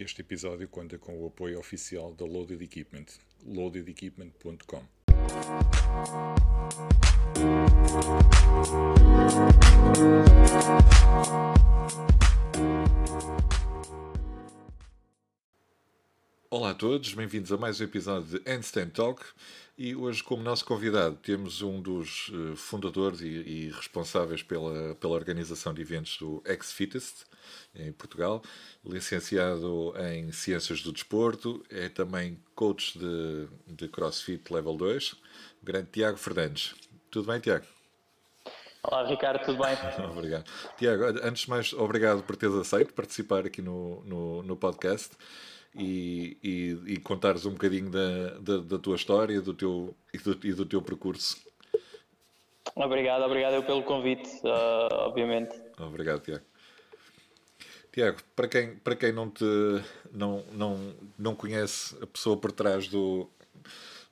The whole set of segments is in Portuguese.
Este episódio conta com o apoio oficial da Loaded Equipment, loadedequipment.com. Olá a todos, bem-vindos a mais um episódio de Handstand Talk e hoje como nosso convidado temos um dos eh, fundadores e, e responsáveis pela, pela organização de eventos do X-Fittest em Portugal, licenciado em Ciências do Desporto, é também coach de, de CrossFit Level 2, o grande Tiago Fernandes. Tudo bem, Tiago? Olá, Ricardo, tudo bem? obrigado. Tiago, antes de mais, obrigado por teres aceito participar aqui no, no, no podcast e, e, e, contares um bocadinho da, da, da, tua história do teu, e, do, e do teu percurso. Obrigado, obrigado eu pelo convite, uh, obviamente. Obrigado, Tiago. Tiago, para quem, para quem não, te, não, não, não conhece a pessoa por trás do,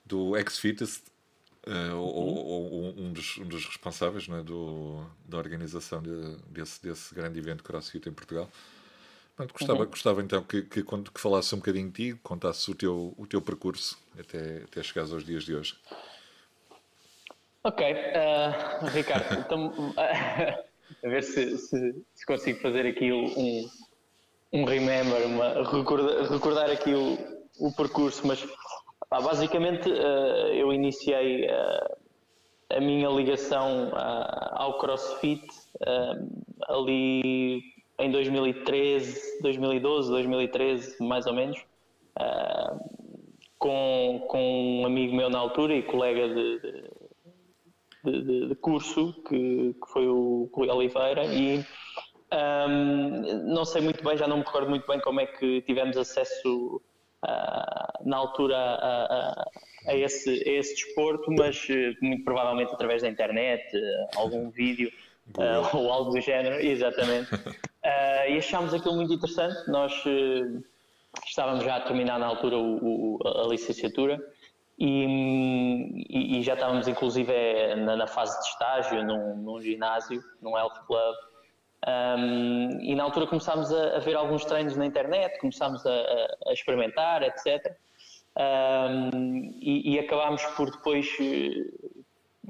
do X-Fittest, uh, ou, ou, um, dos, um dos responsáveis né, do, da organização de, desse, desse grande evento CrossFit em Portugal, Pronto, gostava, uhum. gostava então que, que, que falasse um bocadinho de ti, contasse o teu, o teu percurso até, até chegares aos dias de hoje. Ok, uh, Ricardo, então, a ver se, se, se, consigo fazer aqui um, um remember, uma, recordar, recordar aqui o, o percurso, mas basicamente uh, eu iniciei uh, a minha ligação ao CrossFit ali em 2013, 2012, 2013, mais ou menos, com, com um amigo meu na altura e colega de, de de, de, curso, que, que, foi o Rui Oliveira, e um, não sei muito bem, já não me recordo muito bem como é que tivemos acesso uh, na altura a, esse, a esse desporto, mas uh, muito provavelmente através da internet, uh, algum vídeo ou algo do género, exatamente. e achámos aquilo muito interessante. Nós estávamos já a terminar na altura o, o, a licenciatura e, e, e, já estávamos inclusive na, na, fase de estágio num, num ginásio, num health club um, e na altura começámos a, a, ver alguns treinos na internet, começámos a, a experimentar, etc. Um, e, e, acabámos por depois eh,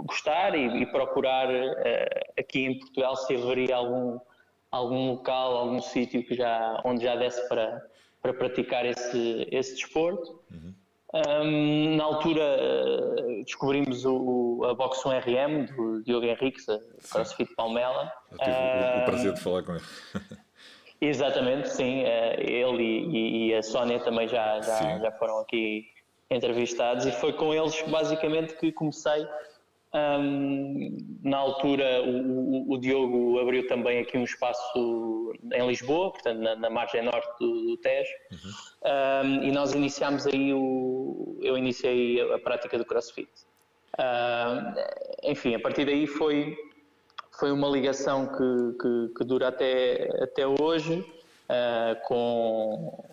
gostar e, e procurar uh, aqui em Portugal se haveria algum, algum local, algum sítio que já, onde já desse para, para praticar esse, esse desporto. Uhum. Um, na altura uh, descobrimos o, a Box 1 RM do Diogo Henriques, a CrossFit Palmela. Eu tive o, prazer de falar com ele. exatamente, sim. Uh, ele e, e, a Sónia também já, já, já foram aqui entrevistados e foi com eles basicamente que comecei um, na altura, o, o, Diogo abriu também aqui um espaço em Lisboa, portanto, na, na margem norte do, do Tejo, uhum. um, e nós iniciámos aí o. Eu iniciei a prática do CrossFit. enfim, a partir daí foi, foi uma ligação que, que, que dura até, até hoje, uh, com.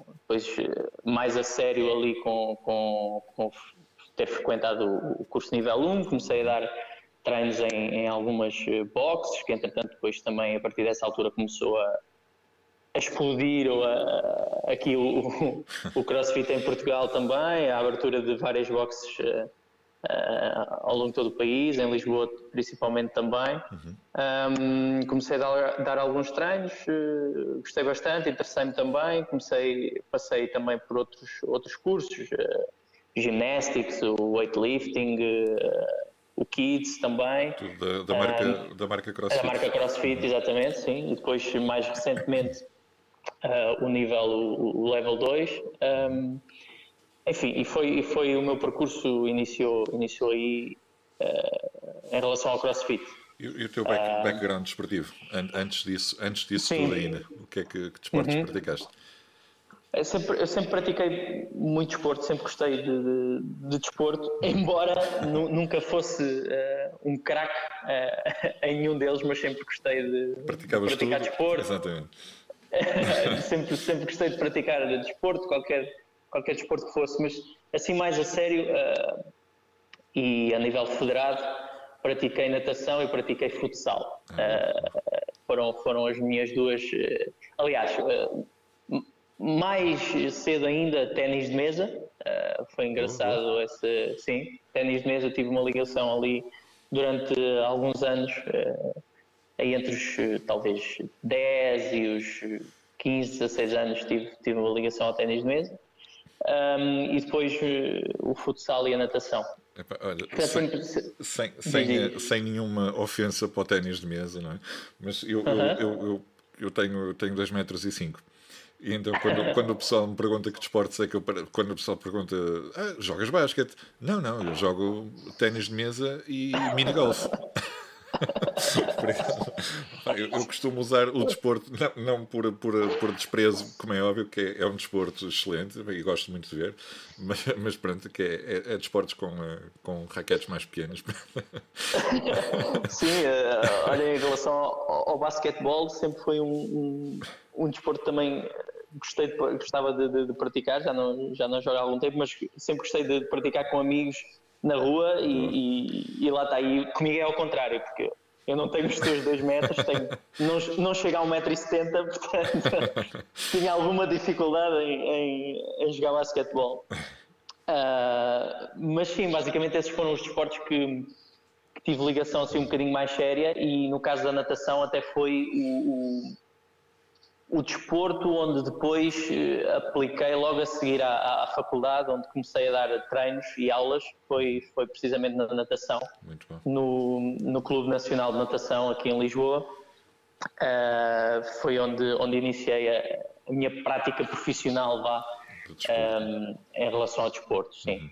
Mais a sério ali com, com, com ter frequentado o curso nível 1, comecei a dar treinos em, em algumas eh, boxes, que entretanto depois também a partir dessa altura começou a, a explodir a, aqui o, o, crossfit em Portugal também, a abertura de várias boxes uh, uh, ao longo de todo o país, em Lisboa principalmente também. Uhum. Um, comecei a dar, dar alguns treinos, uh, gostei bastante, interessei-me também, comecei, passei também por outros, outros cursos, gymnastics, o weightlifting, uh, o kids também. Da, da, marca, um, da marca CrossFit. Da marca CrossFit, exatamente, sim. E depois, mais recentemente, uh, o nível, o, o level 2. Um, enfim, e foi, e foi o meu percurso iniciou, iniciou aí uh, em relação ao CrossFit. E, e o teu back, background desportivo? Antes disso, antes disso tudo ainda, o que é que, que desportos uhum. praticaste? Eu sempre, eu sempre pratiquei muito desporto, sempre gostei de, de, de desporto, embora nunca fosse uh, um craque uh, em nenhum deles, mas sempre gostei de, de praticar tudo. desporto. Exatamente. sempre, sempre gostei de praticar desporto, qualquer, qualquer desporto que fosse, mas assim mais a sério uh, e a nível federado, pratiquei natação e pratiquei futsal. Ah. foram, foram as minhas duas. aliás mais cedo ainda, ténis de mesa. Uh, foi engraçado uhum. esse. Sim, ténis de mesa. Tive uma ligação ali durante alguns anos, uh, aí entre os talvez 10 e os 15, 16 anos, tive, tive uma ligação ao ténis de mesa. Um, e depois uh, o futsal e a natação. Epa, olha, sem, sem, sem, sem, nenhuma ofensa para o ténis de mesa, não é? Mas eu, uh -huh. eu, eu, eu, tenho, eu tenho 2 metros e 5. E então quando, quando o pessoal me pergunta que desportos é que eu quando o pessoal pergunta ah, jogas basquete? Não, não, eu jogo ténis de mesa e mini eu, eu, costumo usar o desporto, não, não por, por, por, desprezo, como é óbvio, que é, é, um desporto excelente e gosto muito de ver, mas, mas pronto, que é, é, é desportos com, eh, com raquetes mais pequenas. Sim, uh, olha, em relação ao, ao basquetebol, sempre foi um, um, um desporto também gostei de, gostava de, de, de, praticar, já não, já não jogo há algum tempo, mas sempre gostei de praticar com amigos na rua e, e, e lá está. E comigo é ao contrário, porque eu não tenho os teus 2 metros, tenho, não, não chego a 1,70m, portanto tinha alguma dificuldade em, em, em jogar basquetebol. Uh, mas sim, basicamente esses foram os desportos que, que, tive ligação assim um bocadinho mais séria e no caso da natação até foi o, o o desporto, onde depois eh, apliquei logo a seguir à, à, faculdade, onde comecei a dar treinos e aulas, foi, foi precisamente na natação, no, no Clube Nacional de Natação aqui em Lisboa. Uh, foi onde, onde iniciei a, a minha prática profissional lá um, ehm, em relação ao desporto, sim. Uhum.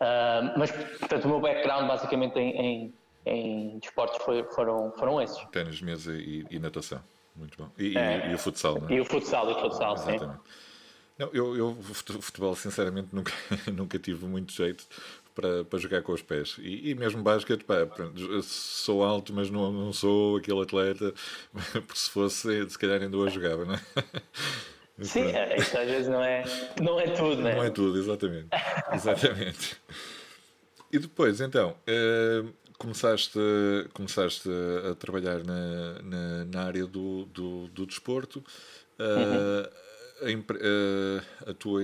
Uh, mas, portanto, o meu background basicamente em, em, em desportos foi, foram, foram esses. Ténis, mesa e, e natação. Muito bom. E, é, e, o futsal, não é? E o futsal, o futsal, Exatamente. sim. Não, eu, eu, futebol, sinceramente, nunca, nunca tive muito jeito para, para jogar com os pés. E, e mesmo basquete, pá, sou alto, mas não, não sou aquele atleta, porque se fosse, se calhar ainda hoje jogava, não é? Sim, é, isso às vezes não é, não é tudo, não é? Não é tudo, exatamente. exatamente. E depois, então, uh, começaste, começaste a trabalhar na, na, na área do, do, do desporto. Uhum. A, a, a, tua,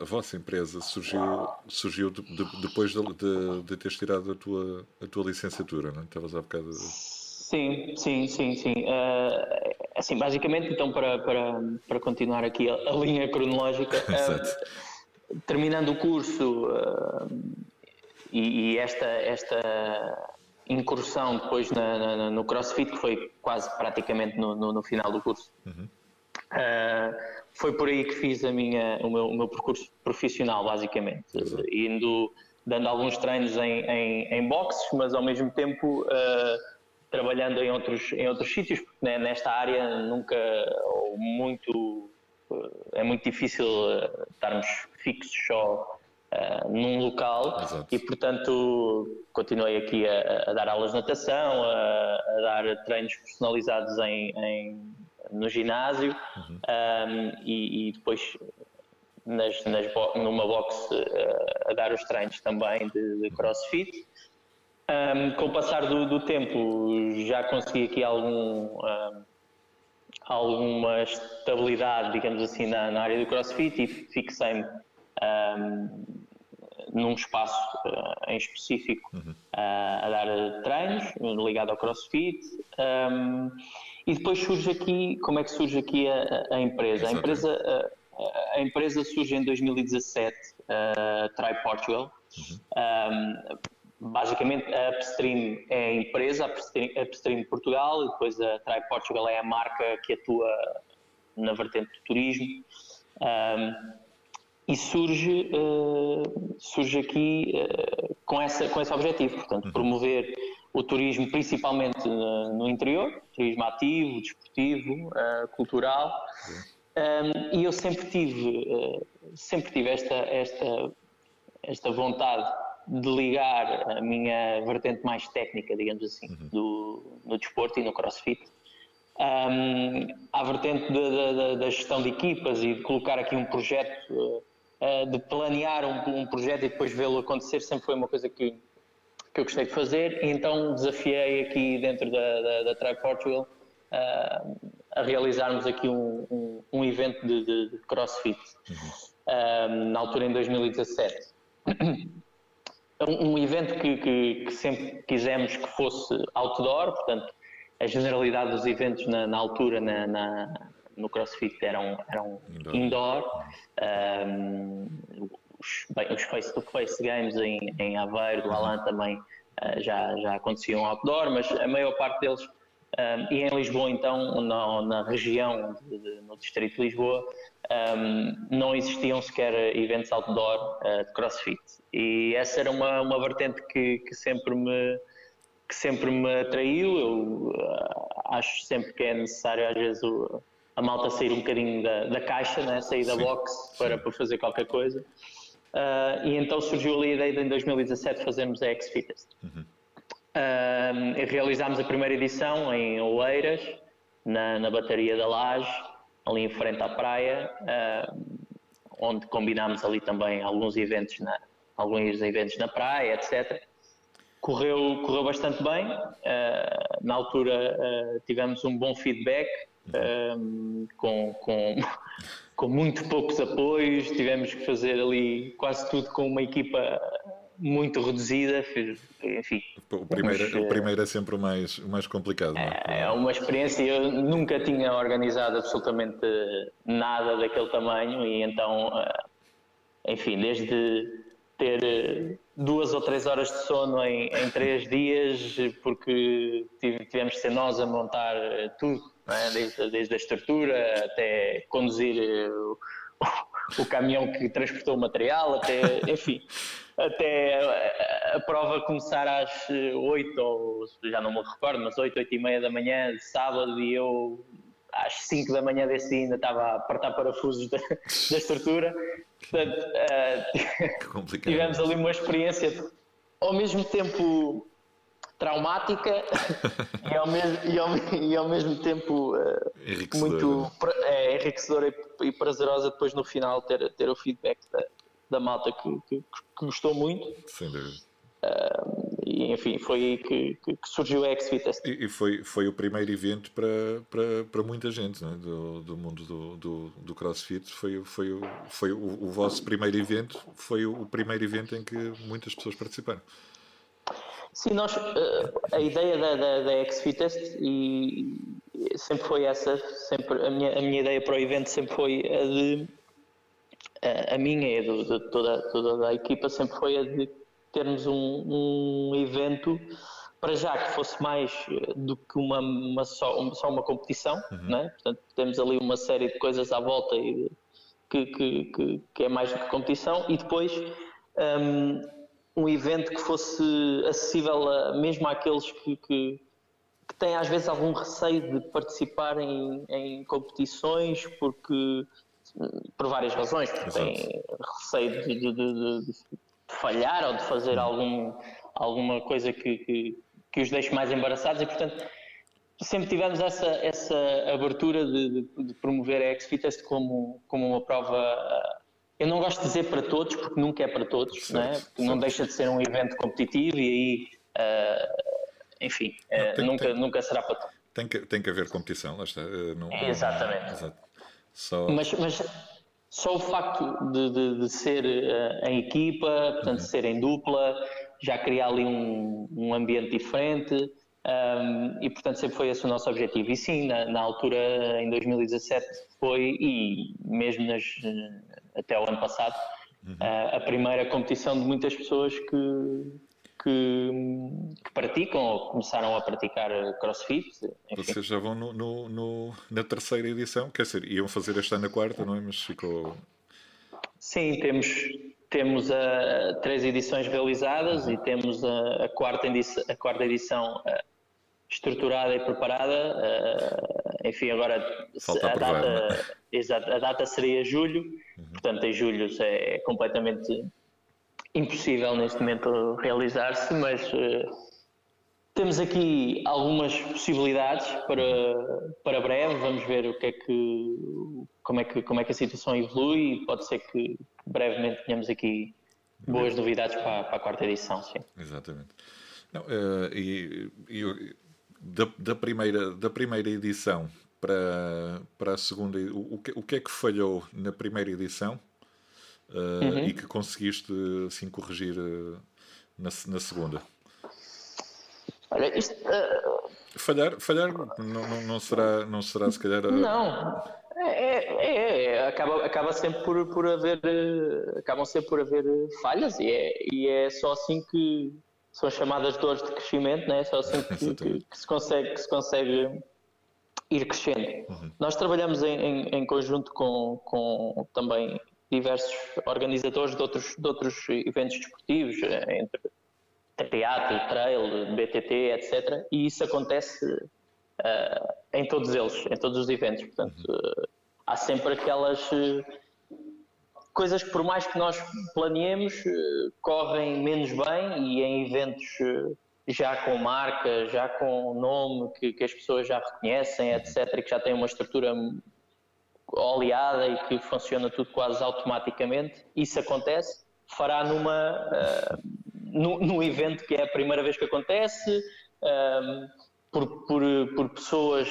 a vossa empresa surgiu, surgiu de, de, depois de, de, de teres tirado a tua, a tua licenciatura, não é? Estavas há bocado. Sim, sim, sim, sim. Uh, assim, basicamente, então, para, para, para continuar aqui a, a linha cronológica, uh, terminando o curso uh, e, e, esta, esta incursão depois na, na, no CrossFit, que foi quase praticamente no, no, no final do curso. Uhum. Uh, foi por aí que fiz a minha, o, meu, o meu percurso profissional, basicamente. Uhum. Indo, dando alguns treinos em, em, em boxes, mas ao mesmo tempo uh, trabalhando em outros, em outros sítios, porque né, nesta área nunca, ou muito, uh, é muito difícil estarmos fixos só uh, num local Exato. e, portanto, continuei aqui a, a dar aulas de natação, a, a, dar treinos personalizados em, em no ginásio uhum. um, ehm, e, e, depois nas, nas numa box uh, a dar os treinos também de, de crossfit. Um, ehm, com o passar do, do, tempo já consegui aqui algum, um, ehm, alguma estabilidade, digamos assim, na, na, área do crossfit e fixei-me um, num espaço uh, em específico uhum. uh, a dar treinos, ligado ao CrossFit. Um, e depois surge aqui, como é que surge aqui a, a empresa? A empresa, a, a empresa surge em 2017, uh, Try Portugal. Uhum. Um, basicamente a Upstream é a empresa, a Upstream, Upstream Portugal, e depois a Try Portugal é a marca que atua na vertente do turismo. Um, e surge, uh, surge aqui uh, com, essa, com esse objetivo, portanto, uhum. promover o turismo principalmente no, no interior, turismo ativo, desportivo, uh, cultural, um, e eu sempre tive, sempre tive esta, esta, esta vontade de ligar a minha vertente mais técnica, digamos assim, uhum. do, no desporto e no crossfit, um, à vertente da gestão de equipas e de colocar aqui um projeto uh, de planear um, um, projeto e depois vê-lo acontecer sempre foi uma coisa que, que eu gostei de fazer. E então desafiei aqui dentro da, da, da Try Portugal uh, a realizarmos aqui um, um, um evento de, de, de crossfit, uhum. na altura em 2017. Um, um evento que, que, que, sempre quisemos que fosse outdoor, portanto, a generalidade dos eventos na, na altura na, na, no CrossFit eram, eram indoor. indoor. Um, os, bem, os face-to-face games em, em Aveiro, do Alan também uh, já, já aconteciam outdoor, mas a maior parte deles um, e em Lisboa, então, na, na região, de, de, no distrito de Lisboa, um, não existiam sequer eventos outdoor uh, de crossfit. E essa era uma, uma vertente que, que, sempre me, que sempre me atraiu. Eu uh, acho sempre que é necessário, às vezes, o, a malta sair um bocadinho da, da caixa, né? sair da sim, box para, para fazer qualquer coisa. Uh, e então surgiu ali a ideia de em 2017 fazermos a X-Fittest. Uhum. Uh, realizámos a primeira edição em Oeiras, na, na Bateria da Laje, ali em frente à praia, uh, onde combinámos ali também alguns eventos na, alguns eventos na praia, etc. Correu, correu bastante bem. Na altura tivemos um bom feedback, com, com, com muito poucos apoios. Tivemos que fazer ali quase tudo com uma equipa muito reduzida, enfim. O primeiro, mas, o primeiro é sempre o mais, o mais complicado. É? é? é uma experiência, eu nunca tinha organizado absolutamente nada daquele tamanho e então, eh, enfim, desde ter eh, duas ou três horas de sono em, em três dias, porque tivemos que ser nós a montar eh, tudo, é? desde, desde a estrutura até conduzir o, o caminhão que transportou o material, até, enfim até a, prova começar às 8 ou já não me recordo, mas 8, 8 e meia da manhã de sábado e eu às 5 da manhã desse dia ainda estava a apertar parafusos da, da estrutura. Portanto, uh, tivemos ali uma experiência ao mesmo tempo traumática e, ao mesmo, e, ao, e ao mesmo tempo uh, muito é, enriquecedora e, e prazerosa depois no final ter, ter o feedback da, da malta que, que, que gostou muito. Sem dúvida. Uh, e enfim, foi aí que, que, que surgiu a X-Fitness. E, e, foi, foi o primeiro evento para, para, para muita gente né? do, do mundo do, do, do CrossFit. Foi, foi, foi o, o vosso primeiro evento, foi o primeiro evento em que muitas pessoas participaram. Sim, nós, uh, a ideia da, da, da X-Fitness e sempre foi essa, sempre, a, minha, a minha ideia para o evento sempre foi a de a minha e do, de toda, toda a equipa sempre foi a de termos um, um evento para já que fosse mais eh, do que uma, uma só, só uma competição, uhum. né? portanto temos ali uma série de coisas à volta e que, que, que, que é mais do que competição e depois um, um evento que fosse acessível a, mesmo àqueles que, que, que, têm às vezes algum receio de participar em, em competições porque por várias razões, porque tem receio de, de, de, de, falhar ou de fazer algum, alguma coisa que, que, que, os deixe mais embaraçados e, portanto, sempre tivemos essa, essa abertura de, promover a X-Fitest como, como uma prova. Eh, eu não gosto de dizer para todos, porque nunca é para todos, certo, não, é? Porque não deixa de ser um evento competitivo e aí, uh, enfim, não, tem, nunca, tem, nunca será para todos. Tem que, tem que haver competição, lá está. Não, Exatamente. Exato. Só... Mas, mas só o facto de, de, de ser uh, em equipa, portanto, uhum. ser em dupla, já cria ali um, um ambiente diferente um, e, portanto, sempre foi esse o nosso objetivo. E sim, na, na altura, em 2017, foi, e mesmo nas, até o ano passado, uhum. uh, a primeira competição de muitas pessoas que, que, que, praticam ou começaram a praticar crossfit. Enfim. Vocês já vão no, no, no, na terceira edição, quer dizer, iam fazer esta na quarta, não é? Mas ficou. Sim, temos, temos a, três edições realizadas e temos a, a, quarta, edição, a quarta edição estruturada e preparada. enfim, agora Falta a, aprovar, data, exato, a data seria julho, uhum. portanto, em julho é completamente impossível neste momento realizar-se, mas uh, temos aqui algumas possibilidades para, para breve. Vamos ver o que é que, como, é que, como é que a situação evolui e pode ser que brevemente tenhamos aqui boas novidades para, para a quarta edição. Sim. Exatamente. Não, uh, e, e da, da, primeira, da primeira edição para, para a segunda. O, o, que, o que é que falhou na primeira edição uh, uhum. e que conseguiste assim corrigir uh, na, na segunda? Olha, isto. Uh... Falhar, falhar não, não, não, será, não será se calhar. Não. É, é, é, acaba, acaba sempre por, por haver acabam sempre por haver falhas e é, e é só assim que são chamadas dores de crescimento, né? é só assim que, que, que, se consegue, que se consegue ir crescendo. Uhum. Nós trabalhamos em, em, em, conjunto com, com também diversos organizadores de outros, de outros eventos desportivos, eh, entre teatro, trail, BTT, etc. E isso acontece uh, em todos eles, em todos os eventos. Portanto, uh, há sempre aquelas coisas que, por mais que nós planeemos, correm menos bem e em eventos já com marca, já com nome que, que as pessoas já reconhecem, etc., e que já têm uma estrutura oleada e que funciona tudo quase automaticamente, isso acontece, fará numa, uh, num, num, evento que é a primeira vez que acontece, um, por, por, por, pessoas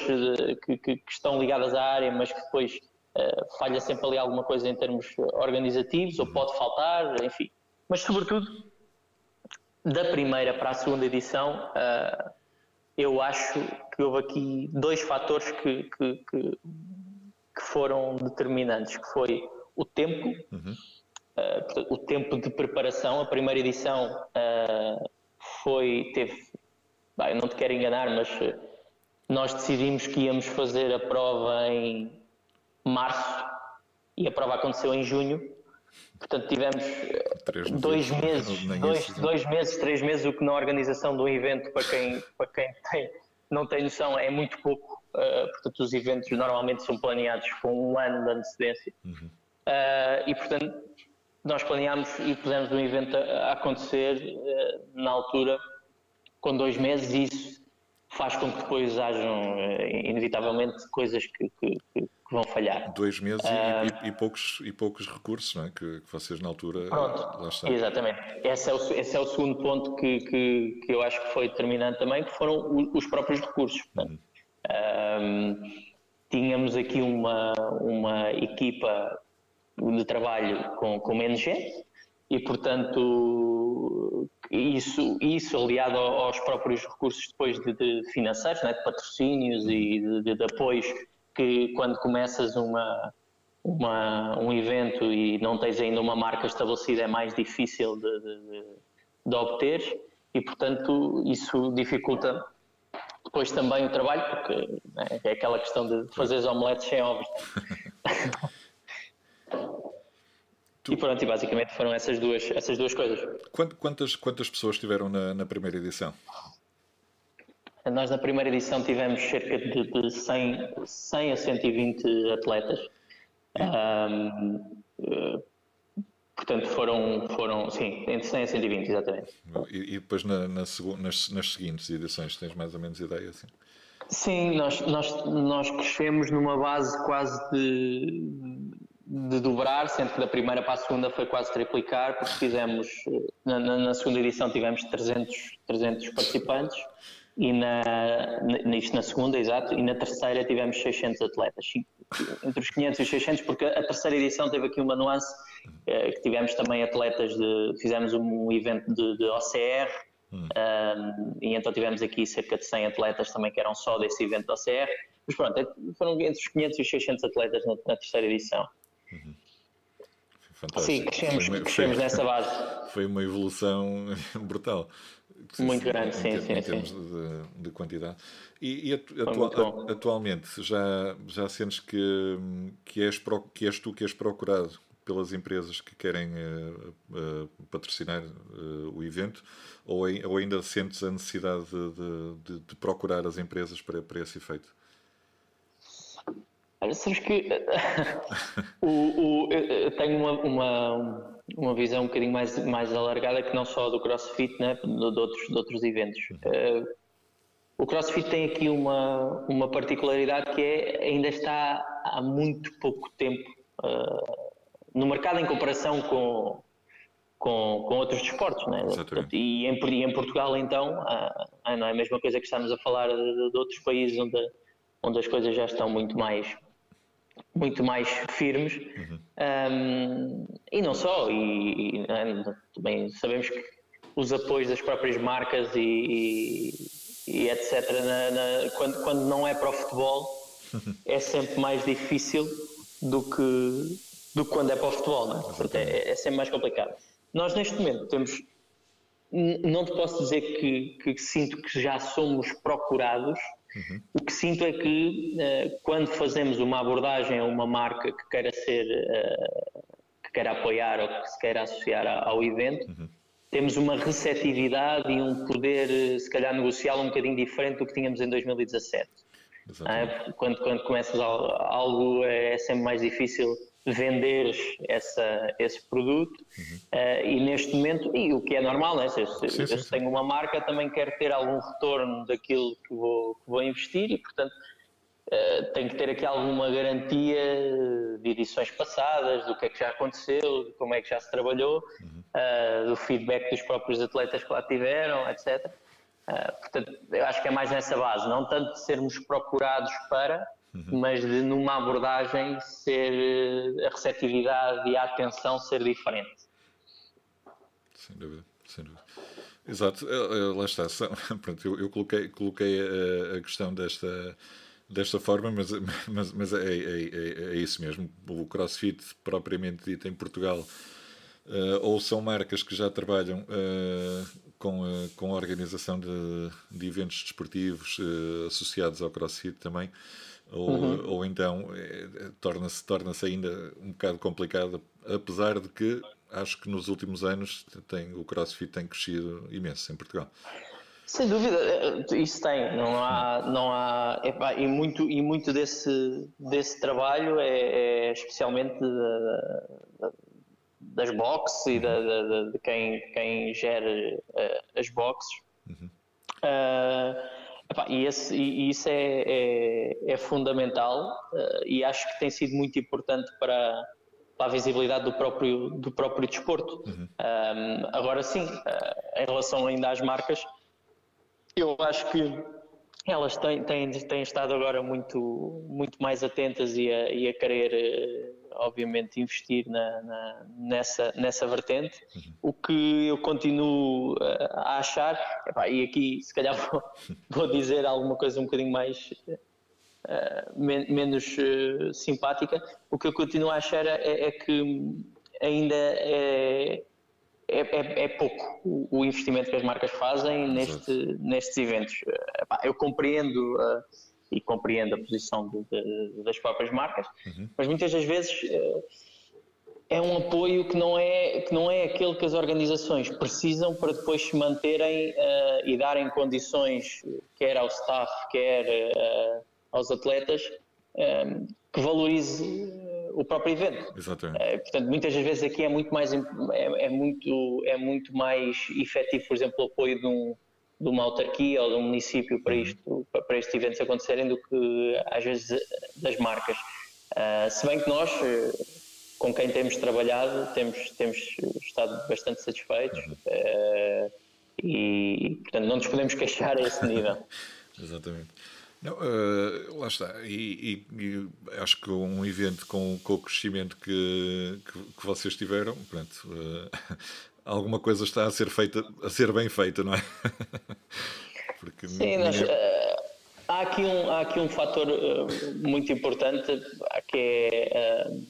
que, que, que, estão ligadas à área, mas que depois uh, falha sempre ali alguma coisa em termos organizativos, ou pode faltar, enfim. Mas, sobretudo, da primeira para a segunda edição, uh, eu acho que houve aqui dois fatores que, que, que, que foram determinantes, que foi o tempo, uhum. uh, o tempo de preparação. A primeira edição uh, foi, teve, bah, eu não te quero enganar, mas nós decidimos que íamos fazer a prova em março e a prova aconteceu em junho Portanto, tivemos três dois meses, dois, dois meses, três meses, o que na organização de um evento, para quem, para quem tem, não tem noção, é muito pouco. Uh, portanto, os eventos normalmente são planeados com um ano de antecedência. Uhum. Uh, e, portanto, nós planeámos e pusemos um evento a, a acontecer uh, na altura com dois meses e isso faz com que depois hajam, inevitavelmente, coisas que, que, que que vão falhar. Dois meses uh, e, e, ah, e, poucos, e poucos recursos, não é? Que, que vocês na altura. Pronto, lá estão. exatamente. Esse é, o, esse é o segundo ponto que, que, que eu acho que foi determinante também, que foram os próprios recursos. Uhum. Um, tínhamos aqui uma, uma equipa de trabalho com, com menos gente e, portanto, isso, isso aliado aos próprios recursos depois de, de financeiros, né, de patrocínios e de, de, de apoios que quando começas uma, uma, um evento e não tens ainda uma marca estabelecida é mais difícil de, de, de obter e, portanto, isso dificulta depois também o trabalho, porque né, é aquela questão de fazer os omeletes sem ovos. Tu... E pronto, e basicamente foram essas duas, essas duas coisas. Quantas, quantas pessoas estiveram na, na primeira edição? Nós na primeira edição tivemos cerca de, de 100, 100 a 120 atletas. Um, eh, portanto, foram, foram, sim, entre 100 a 120, exatamente. E, e depois na, na, nas, nas seguintes edições, tens mais ou menos ideia? Assim? Sim, nós, nós, nós crescemos numa base quase de, de dobrar, sendo que da primeira para a segunda foi quase triplicar, porque fizemos, na, na segunda edição tivemos 300, 300 participantes e na, nisto na segunda, exato, e na terceira tivemos 600 atletas, entre os 500 e os 600, porque a terceira edição teve aqui uma nuance, eh, que tivemos também atletas de, fizemos um evento de, de OCR, hum. um, e então tivemos aqui cerca de 100 atletas também que eram só desse evento de OCR, mas pronto, é, foram entre os 500 e os 600 atletas na, na terceira edição. Uhum. Fantástico. Sim, crescemos, crescemos foi, nessa base. Foi uma evolução brutal. Muito grande, sim, em, sim. Em termos sim. De, de, quantidade. E, e atu, atualmente já, já sentes que, que, és pro, que és tu que és procurado pelas empresas que querem uh, uh, patrocinar uh, o evento ou, ou, ainda sentes a necessidade de, de, de procurar as empresas para, para esse efeito? Sabes que o, o, eu tenho uma, uma uma visão um bocadinho mais, mais alargada que não só do CrossFit, né, de, de outros, de outros eventos. Uh, o CrossFit tem aqui uma, uma particularidade que é ainda está há muito pouco tempo uh, no mercado em comparação com, com, com outros desportos. Né? E, em, em Portugal, então, uh, não é a mesma coisa que estamos a falar de, de outros países onde, onde as coisas já estão muito mais muito mais firmes uhum. um, e não só e, e, também sabemos que os apoios das próprias marcas e, e, etc na, na, quando, quando não é para o futebol é sempre mais difícil do que do que quando é para o futebol, não é? é, é sempre mais complicado. Nós neste momento temos não te posso dizer que, que sinto que já somos procurados. Uhum. O que sinto é que uh, quando fazemos uma abordagem a uma marca que queira ser, uh, que queira apoiar ou que se queira associar ao evento, uhum. temos uma receptividade e um poder, eh, se calhar, negocial um bocadinho diferente do que tínhamos em 2017. Uh, quando, quando começas algo, é sempre mais difícil venderes essa, esse produto uhum. uh, e neste momento, e o que é normal, né? se, se, sim, sim, se tenho uma marca também quero ter algum retorno daquilo que vou, que vou investir e portanto uh, tenho que ter aqui alguma garantia de edições passadas, do que é que já aconteceu, de como é que já se trabalhou, uhum. uh, do feedback dos próprios atletas que lá tiveram, etc. portanto, eu acho que é mais nessa base, não tanto de sermos procurados para, uhum. mas de numa abordagem ser eh, a receptividade e a atenção ser diferente. Sem dúvida, sem dúvida. Exato, lá está. Pronto, eu, eu coloquei, coloquei a, a, questão desta, desta forma, mas, mas, mas é, é, é, é, isso mesmo. O CrossFit, propriamente dito em Portugal, uh, ou são marcas que já trabalham uh, com, uh, com a organização de, de eventos desportivos associados ao CrossFit também, ou, uhum. ou então é, torna-se torna ainda um bocado complicado, apesar de que acho que nos últimos anos tem, o CrossFit tem crescido imenso em Portugal. Sem dúvida, eh, isso tem, não há, não há epá, e muito, e muito desse, desse trabalho é, é especialmente das boxes e de, de, quem, quem gera uh, as boxes. Uhum. Uh, Epá, e, esse, e, isso é, é, é fundamental uh, e acho que tem sido muito importante para, para a visibilidade do próprio, do próprio desporto. Uhum. Um, agora sim, uh, em relação ainda às marcas, eu acho que elas têm, têm, têm estado agora muito, muito mais atentas e a, e a querer uh, obviamente, investir na, na, nessa, nessa vertente. Uhum. O que eu continuo eh, a achar, epá, e aqui se calhar vou, vou, dizer alguma coisa um bocadinho mais. Uh, men menos uh, simpática, o que eu continuo a achar é, é que ainda é, é, é, é pouco o, investimento que as marcas fazem neste, nestes eventos. Uh, eu compreendo e compreendo a posição de, de, das próprias marcas, uhum. mas muitas das vezes eh, é um apoio que não é, que não é aquele que as organizações precisam para depois se manterem uh, e darem condições, quer ao staff, quer uh, aos atletas, um, que valorize o próprio evento. Exatamente. Uh, portanto, muitas das vezes aqui é muito mais, é, é, muito, é muito mais efetivo, por exemplo, o apoio de um, de uma autarquia ou de um município para, uhum. isto, para estes eventos acontecerem do que às vezes das marcas. Uh, se bem que nós, eh, com quem temos trabalhado, temos, temos estado bastante satisfeitos uh, e, portanto, não nos podemos queixar a esse nível. Exatamente. Não, uh, lá está. E, e, e, acho que um evento com, com o crescimento que, que, que vocês tiveram, pronto, uh, alguma coisa está a ser feita, a ser bem feita, não é? Porque Sim, nós, uh, há, aqui um, há aqui um fator uh, muito importante que, é, uh,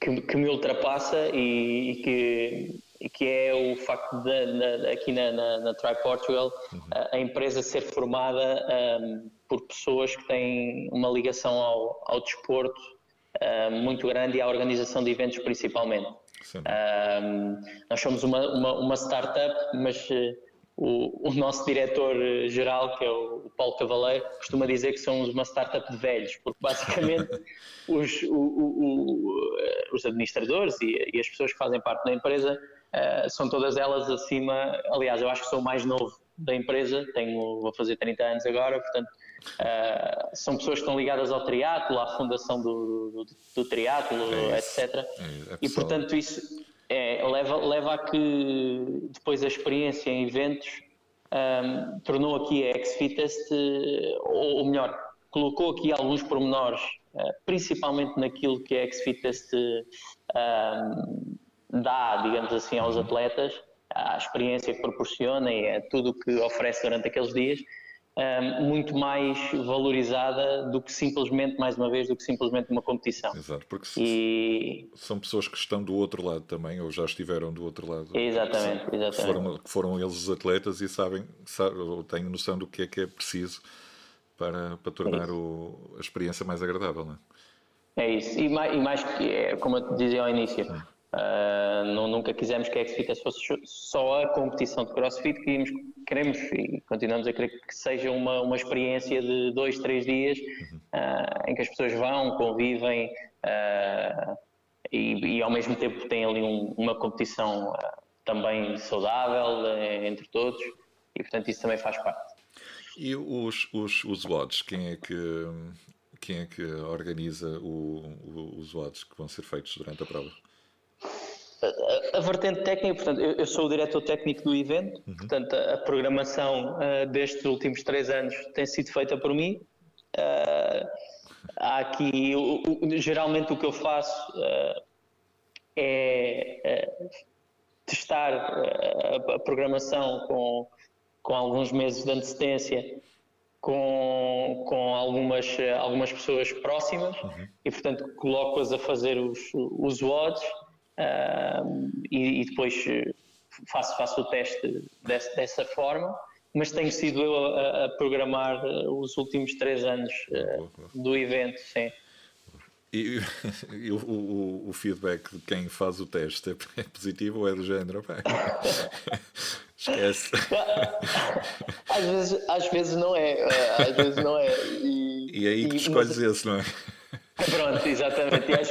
que, que, me ultrapassa e, e, que, que, é o facto de, aqui na, na, na Try Portugal uhum. a empresa ser formada um, por pessoas que têm uma ligação ao, ao desporto muito grande e à organização de eventos principalmente. Um, nós somos uma, uma, uma startup, mas uh, o, o, nosso diretor-geral, que é o, Paulo Cavaleiro, costuma dizer que somos uma startup de velhos, porque basicamente os, o, os administradores e, e, as pessoas que fazem parte da empresa uh, são todas elas acima. Aliás, eu acho que sou o mais novo da empresa, tenho, vou fazer 30 anos agora, portanto Uh, são pessoas que estão ligadas ao triatlo, à fundação do, do, do triatlo, é etc. É, é e portanto isso é, leva, leva a que depois a experiência em eventos um, tornou aqui a X-Fittest, ou, ou melhor, colocou aqui alguns pormenores, uh, principalmente naquilo que a X-Fitness dá, digamos assim, aos atletas, a experiência que proporciona e é tudo o que oferece durante aqueles dias, muito mais valorizada do que simplesmente, mais uma vez, do que simplesmente uma competição. Exato, porque e... são pessoas que estão do outro lado também, ou já estiveram do outro lado. Exatamente, que, exatamente. Foram, foram eles os atletas e sabem, sabem, ou têm noção do que é que é preciso para, para tornar é o, a experiência mais agradável, não é? É isso, e mais, e mais que, é, como eu te dizia ao início, Uh, não, nunca quisemos que a X-Fitness fosse só a competição de CrossFit, queríamos, queremos e continuamos a querer que seja uma, uma experiência de dois, três dias uh, em que as pessoas vão, convivem uh, e, e, ao mesmo tempo têm ali um, uma competição também saudável entre todos e portanto isso também faz parte. E os, os, os WODs, quem é que, quem é que organiza o, o, os WODs que vão ser feitos durante a prova? A, a, vertente técnica, portanto, eu, eu, sou o diretor técnico do evento, uhum. portanto, a, a programação uh, destes últimos três anos tem sido feita por mim. Uh, há aqui, geralmente o que eu faço uh, é testar a, programação com, com alguns meses de antecedência com, com algumas, algumas pessoas próximas uhum. e, portanto, coloco-as a fazer os, os WODs uh, e, e, depois eh, faço, faço o teste desse, dessa forma, mas tenho sido eu a, a programar eh, os últimos três anos uh, do evento, sim. E, e o, o, o, feedback de quem faz o teste é, é positivo ou é do género? Esquece. Às vezes, às vezes não é. Às vezes não é. E, e é aí que tu escolhes mas... esse, não é? Pronto, exatamente. E às,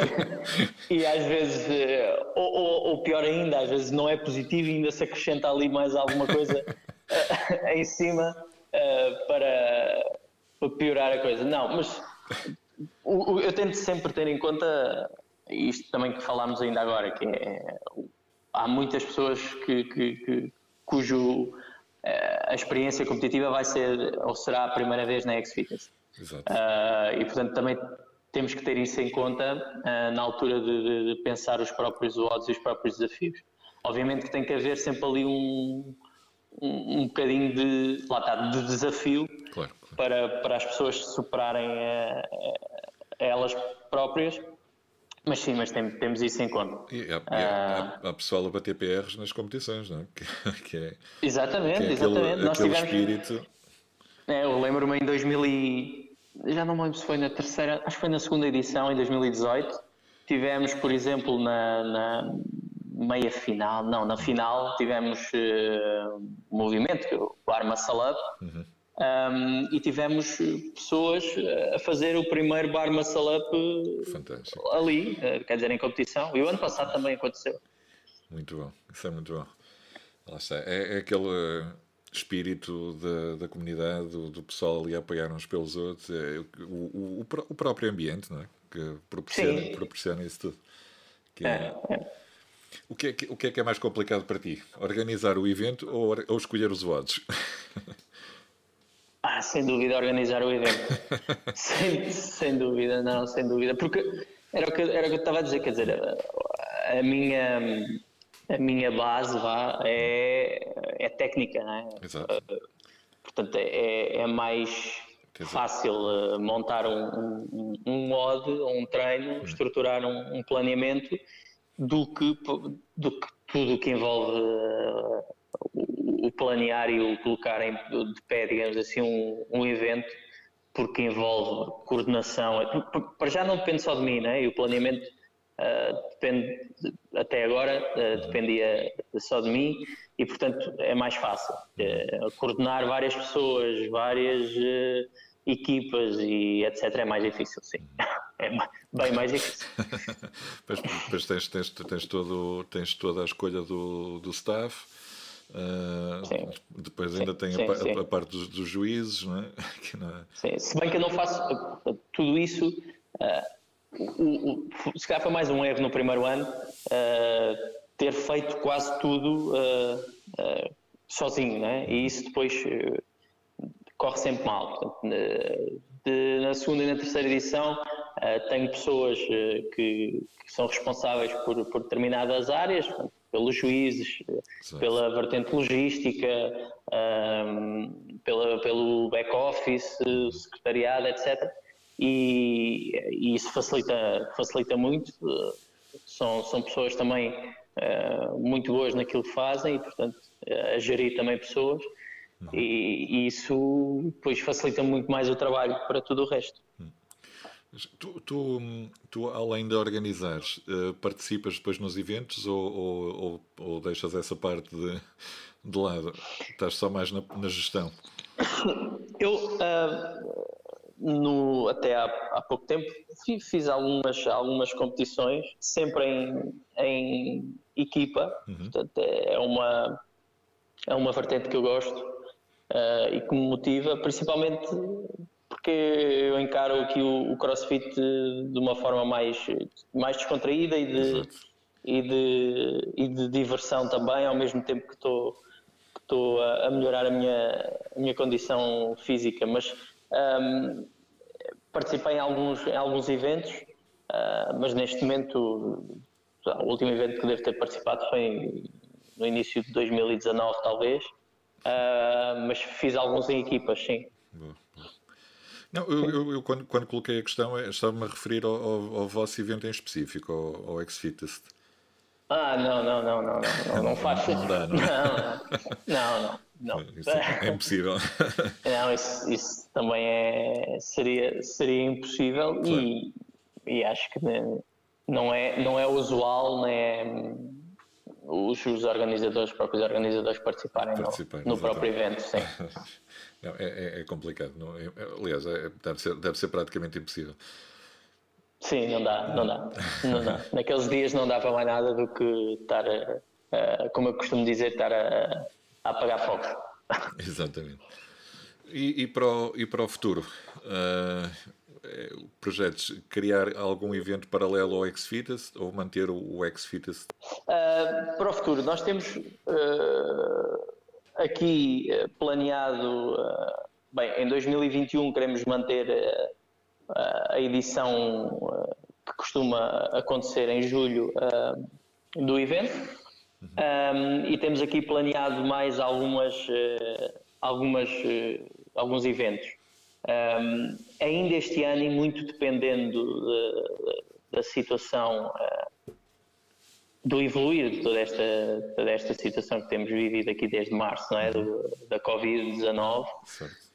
e às vezes, eh, ou, ou, ou, pior ainda, às vezes não é positivo e ainda se acrescenta ali mais alguma coisa uh, em cima uh, para, para piorar a coisa. Não, mas o, o, eu tento sempre ter em conta isto também que falámos ainda agora, que é, há muitas pessoas que, que, que cujo uh, a experiência competitiva vai ser ou será a primeira vez na X-Fitness. Exato. e portanto também temos que ter isso em conta uh, na altura de, de, pensar os próprios odds e os próprios desafios. Obviamente que tem que haver sempre ali um, um, um bocadinho de, lá está, de desafio claro, claro. Para, para as pessoas superarem a, a, elas próprias. Mas sim, mas tem, temos isso em conta. E há, há, há, há, pessoal a bater PRs nas competições, não é? Que, que é exatamente, que é exatamente. Aquele, Nós aquele tivemos, espírito. É, eu lembro-me em 2000 e já não me lembro se foi na terceira, acho que foi na segunda edição, em 2018. Tivemos, por exemplo, na, na meia final, não, na final tivemos uh, movimento, é o Arma Salab, uhum. um, e tivemos pessoas a fazer o primeiro Bar Muscle Up ali, uh, quer dizer, em competição. E o ano passado também aconteceu. Muito bom, isso é muito bom. Lá está. É, é aquele espírito da, da comunidade, do, do, pessoal ali a apoiar uns pelos outros, é, o, o, o, próprio ambiente não é? que proporciona, proporciona isso tudo. Que é, é, é. O, que é, o que é que é mais complicado para ti? Organizar o evento ou, ou escolher os votos? Ah, sem dúvida, organizar o evento. sem, sem dúvida, não, sem dúvida. Porque era o que, era o que eu estava a dizer, quer dizer, a minha a minha base vá, é, é técnica, não é? Exato. Uh, portanto, é, é mais fácil uh, montar um, um, um mod, um treino, hum. estruturar um, um, planeamento do que, do que tudo o que envolve uh, o, o planear e o colocar em, de pé, digamos assim, um, um evento, porque envolve coordenação. Para já não depende só de mim, né? E o planeamento Uh, depende, até agora uh, dependia só de mim e portanto é mais fácil uh, coordenar várias pessoas várias equipas e etc é mais difícil sim é bem mais difícil pois, pois tens, tens, tens, todo, tens toda a escolha do, do staff depois ainda sim, tem sim, a, sim. a, parte dos, dos juízes não é? não é... Sim, se bem que eu não faço tudo isso o, o, se calhar foi mais um erro no primeiro ano uh, ter feito quase tudo uh, uh, sozinho, né? e isso depois corre sempre mal. Portanto, de, na segunda e na terceira edição tenho pessoas que, que, são responsáveis por, por determinadas áreas, portanto, pelos juízes, pela vertente logística, um, pela, pelo back-office, secretariado, etc. E, e, isso facilita, facilita muito. São, são pessoas também uh, muito boas naquilo que fazem e, portanto, a gerir também pessoas. E, e, isso depois facilita muito mais o trabalho para tudo o resto. Uhum. Tu, tu, tu, além de organizares, uh, participas depois nos eventos ou, ou, ou, ou deixas essa parte de, de, lado? Estás só mais na, na gestão? Eu, uh, no, até há, há, pouco tempo, fiz algumas, algumas competições, sempre em, em equipa. Uhum. Portanto, é uma, é uma vertente que eu gosto uh, e que me motiva, principalmente porque eu encaro aqui o, o crossfit de uma forma mais, mais descontraída e de, e, de, e de diversão também, ao mesmo tempo que estou, que estou a, melhorar a minha, a minha condição física. Mas um, participei em alguns, em alguns eventos, uh, mas neste momento o último evento que devo ter participado foi no início de 2019, talvez, uh, mas fiz alguns em equipas, sim. Boa. Não, eu, eu, eu, quando, quando coloquei a questão é, estava-me a referir ao, ao, ao, vosso evento em específico, ao, ao X-Fittest. Ah, não, não, não, não, não, não, não faço. Não dá, não. Não, não, não. Isso é, impossível. Não, isso, isso também é, seria, seria impossível claro. e, e acho que não é, não é usual, né? os, os organizadores, os próprios organizadores participarem no, no próprio evento, sim. Não, é, é, é, complicado. Não, é, aliás, é, deve, ser, deve ser praticamente impossível. Sim, não dá, não dá. Não dá. Naqueles dias não dá para mais nada do que estar, a, a, como eu costumo dizer, estar a, a apagar fogo. Exatamente. E, e, para o, e para o futuro? Uh, projetos criar algum evento paralelo ao Xfittest ou manter o, o Xfittest? Uh, para o futuro, nós temos uh, aqui planeado, bem, em 2021 queremos manter a edição que costuma acontecer em julho do evento uhum. um, e temos aqui planeado mais algumas, algumas, alguns eventos. Um, ainda este ano, e muito dependendo de, da situação, uh, do evoluir de toda esta, toda esta situação que temos vivido aqui desde março, não é? Do, da Covid-19,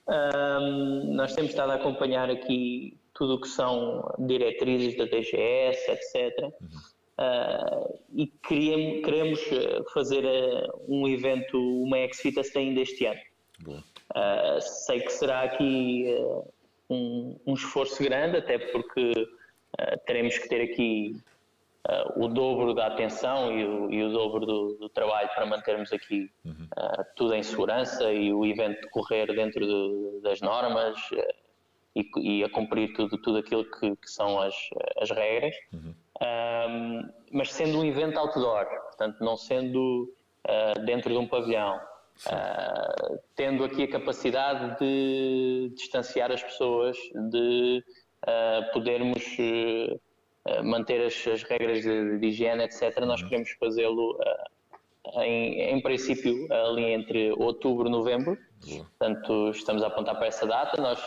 um, nós temos estado a acompanhar aqui tudo o que são diretrizes da DGS, etc. Uhum. Uh, e queríamos, queremos fazer uh, um evento, uma Exfitas ainda este ano. Uh, sei que será aqui uh, um, um, esforço grande, até porque uh, teremos que ter aqui o dobro da atenção e o, e o dobro do, do, trabalho para mantermos aqui uhum. tudo em segurança e o evento decorrer dentro de, das normas e, e, a cumprir tudo, tudo aquilo que, que são as, as regras. Uhum. Mas sendo um evento outdoor, portanto, não sendo dentro de um pavilhão. Uh, tendo aqui a capacidade de distanciar as pessoas, de uh, podermos uh, manter as, as, regras de, de, higiene, etc., nós uhum. queremos fazê-lo em, em, princípio ali entre outubro e novembro. Portanto, estamos a apontar para essa data. Nós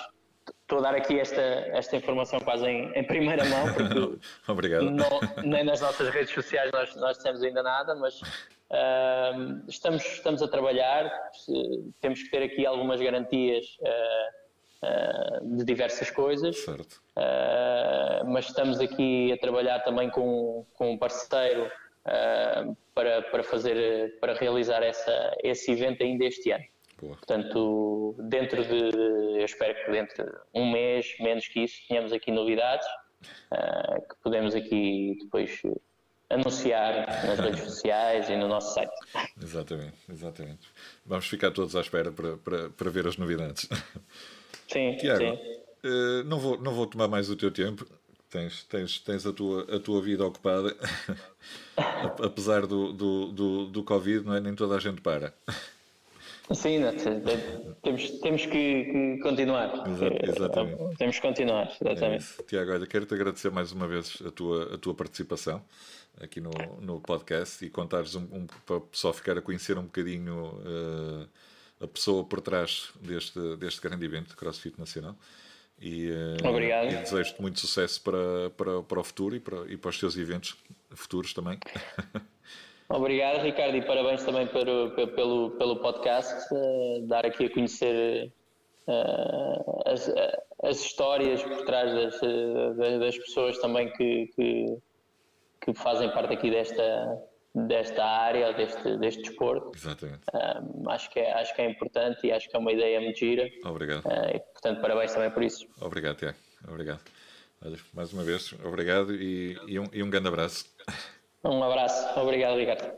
estou a dar aqui esta, esta informação quase em, em primeira mão, porque Obrigado. Não, nem nas nossas redes sociais nós, nós dissemos ainda nada, mas Uh, estamos, estamos a trabalhar, temos que ter aqui algumas garantias uh, uh, de diversas coisas, mas estamos aqui a trabalhar também com, com um parceiro para, para, fazer, para realizar essa, esse evento ainda este ano. Boa. Portanto, dentro de, eu espero que dentro de um mês, menos que isso, tenhamos aqui novidades que podemos aqui depois anunciar nas redes sociais e no nosso site. Exatamente, exatamente. Vamos ficar todos à espera para, para, para ver as novidades. Sim, Tiago, sim. Uh, não, vou, não vou tomar mais o teu tempo. Tens, tens, tens a, tua, a tua vida ocupada. Apesar do, do, do, do Covid, não é? nem toda a gente para. Sim, temos, temos que, que continuar. exatamente. Temos que continuar, exatamente. É Tiago, olha, quero-te agradecer mais uma vez a tua, a tua participação aqui no, no podcast e contares um, um, para o pessoal ficar a conhecer um bocadinho uh, a pessoa por trás deste, deste grande evento, CrossFit Nacional. E, Obrigado. E desejo-te muito sucesso para, para, para o futuro e para, e para os teus eventos futuros também. Obrigado, Ricardo, e parabéns também pelo, pelo, pelo podcast, uh, dar aqui a conhecer uh, as, as histórias por trás das, das pessoas também que, que, que, fazem parte aqui desta, desta área, deste, deste desporto. Exatamente. Acho, que é, acho que é importante e acho que é uma ideia muito gira. Obrigado. E, portanto, parabéns também por isso. Obrigado, Tiago. Obrigado. Mais uma vez, obrigado e, e, um, e um grande abraço. Um abraço. Obrigado, Ricardo.